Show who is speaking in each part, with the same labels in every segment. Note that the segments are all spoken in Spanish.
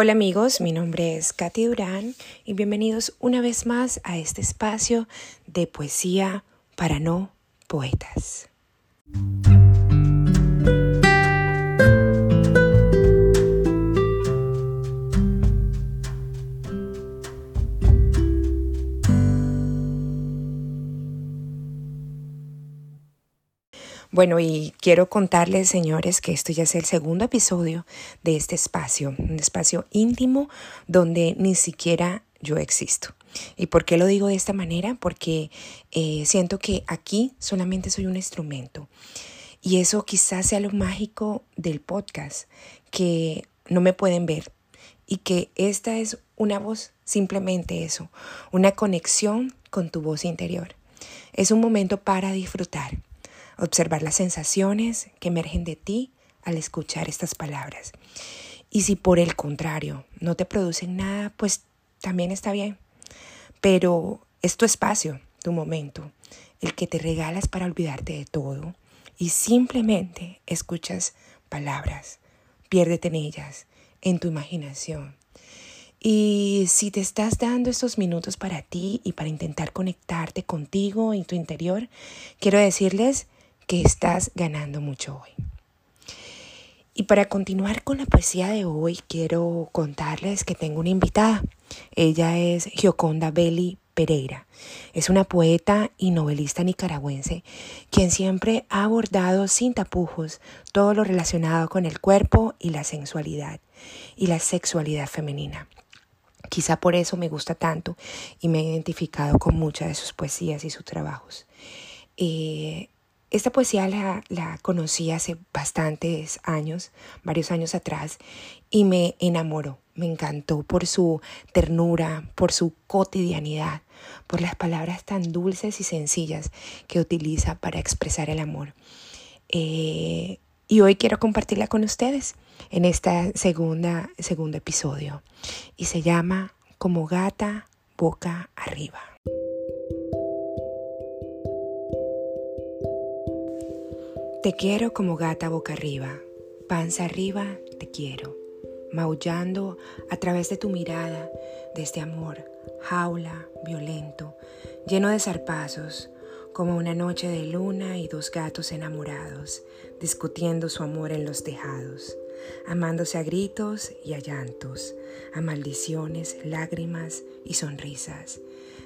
Speaker 1: Hola amigos, mi nombre es Katy Durán y bienvenidos una vez más a este espacio de poesía para no poetas. Bueno, y quiero contarles, señores, que esto ya es el segundo episodio de este espacio, un espacio íntimo donde ni siquiera yo existo. ¿Y por qué lo digo de esta manera? Porque eh, siento que aquí solamente soy un instrumento. Y eso quizás sea lo mágico del podcast, que no me pueden ver y que esta es una voz, simplemente eso, una conexión con tu voz interior. Es un momento para disfrutar observar las sensaciones que emergen de ti al escuchar estas palabras. Y si por el contrario no te producen nada, pues también está bien. Pero es tu espacio, tu momento, el que te regalas para olvidarte de todo y simplemente escuchas palabras, piérdete en ellas, en tu imaginación. Y si te estás dando estos minutos para ti y para intentar conectarte contigo en tu interior, quiero decirles que estás ganando mucho hoy. Y para continuar con la poesía de hoy, quiero contarles que tengo una invitada. Ella es Gioconda Belli Pereira. Es una poeta y novelista nicaragüense quien siempre ha abordado sin tapujos todo lo relacionado con el cuerpo y la sensualidad y la sexualidad femenina. Quizá por eso me gusta tanto y me he identificado con muchas de sus poesías y sus trabajos. Eh, esta poesía la, conocí hace bastantes años, varios años atrás, y me enamoró, me encantó por su ternura, por su cotidianidad, por las palabras tan dulces y sencillas que utiliza para expresar el amor. Eh, y hoy quiero compartirla con ustedes en este segundo episodio. Y se llama Como gata boca arriba. Te quiero como gata boca arriba, panza arriba, te quiero, maullando a través de tu mirada, de este amor, jaula, violento, lleno de zarpazos, como una noche de luna y dos gatos enamorados, discutiendo su amor en los tejados, amándose a gritos y a llantos, a maldiciones, lágrimas y sonrisas,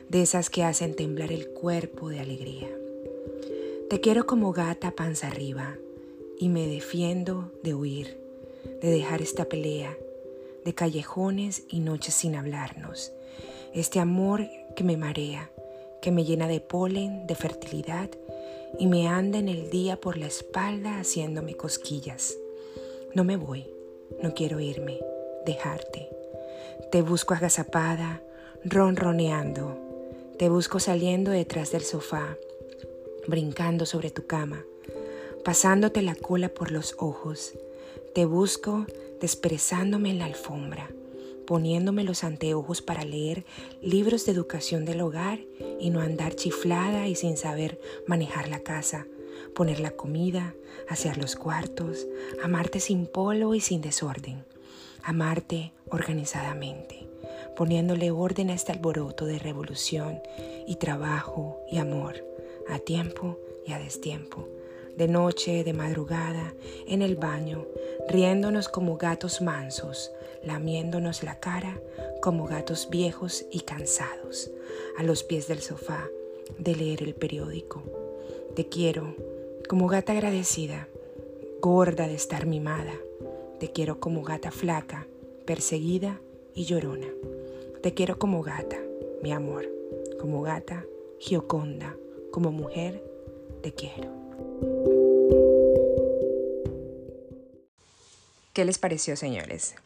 Speaker 1: de esas que hacen temblar el cuerpo de alegría. Te quiero como gata panza arriba y me defiendo de huir, de dejar esta pelea, de callejones y noches sin hablarnos. Este amor que me marea, que me llena de polen, de fertilidad y me anda en el día por la espalda haciéndome cosquillas. No me voy, no quiero irme, dejarte. Te busco agazapada, ronroneando. Te busco saliendo detrás del sofá brincando sobre tu cama, pasándote la cola por los ojos. Te busco desperezándome en la alfombra, poniéndome los anteojos para leer libros de educación del hogar y no andar chiflada y sin saber manejar la casa, poner la comida, hacer los cuartos, amarte sin polo y sin desorden, amarte organizadamente, poniéndole orden a este alboroto de revolución y trabajo y amor a tiempo y a destiempo, de noche, de madrugada, en el baño, riéndonos como gatos mansos, lamiéndonos la cara como gatos viejos y cansados, a los pies del sofá, de leer el periódico. Te quiero como gata agradecida, gorda de estar mimada. Te quiero como gata flaca, perseguida y llorona. Te quiero como gata, mi amor, como gata gioconda, como mujer, te quiero. ¿Qué les pareció, señores?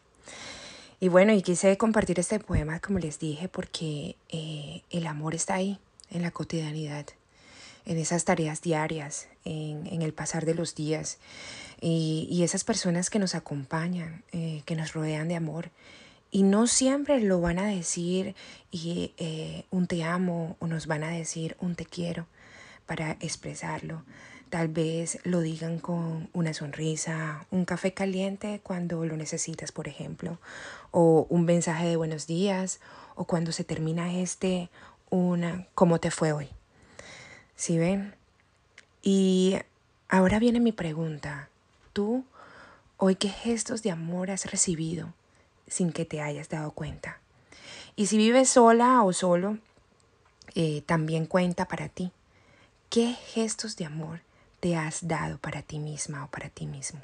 Speaker 1: Y bueno, y quise compartir este poema, como les dije, porque eh, el amor está ahí, en la cotidianidad, en esas tareas diarias, en, el pasar de los días, y, esas personas que nos acompañan, eh, que nos rodean de amor, y no siempre lo van a decir y eh, un te amo o nos van a decir un te quiero para expresarlo, Tal vez lo digan con una sonrisa, un café caliente cuando lo necesitas, por ejemplo, o un mensaje de buenos días, o cuando se termina este, una ¿cómo te fue hoy? ¿Sí ven? Y ahora viene mi pregunta. ¿Tú hoy qué gestos de amor has recibido sin que te hayas dado cuenta? Y si vives sola o solo, eh, también cuenta para ti. ¿Qué gestos de amor te has dado para ti misma o para ti mismo.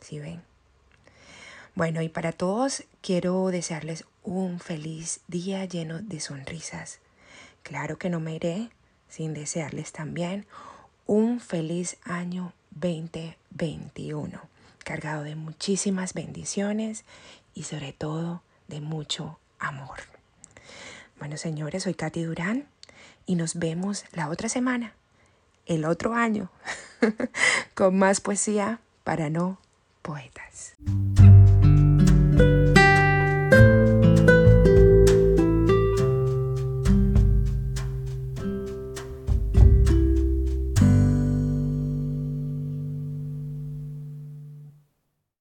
Speaker 1: ¿Sí ven? Bueno, y para todos quiero desearles un feliz día lleno de sonrisas. Claro que no me iré sin desearles también un feliz año 2021, cargado de muchísimas bendiciones y sobre todo de mucho amor. Bueno, señores, soy Katy Durán y nos vemos la otra semana el otro año con más poesía para no poetas.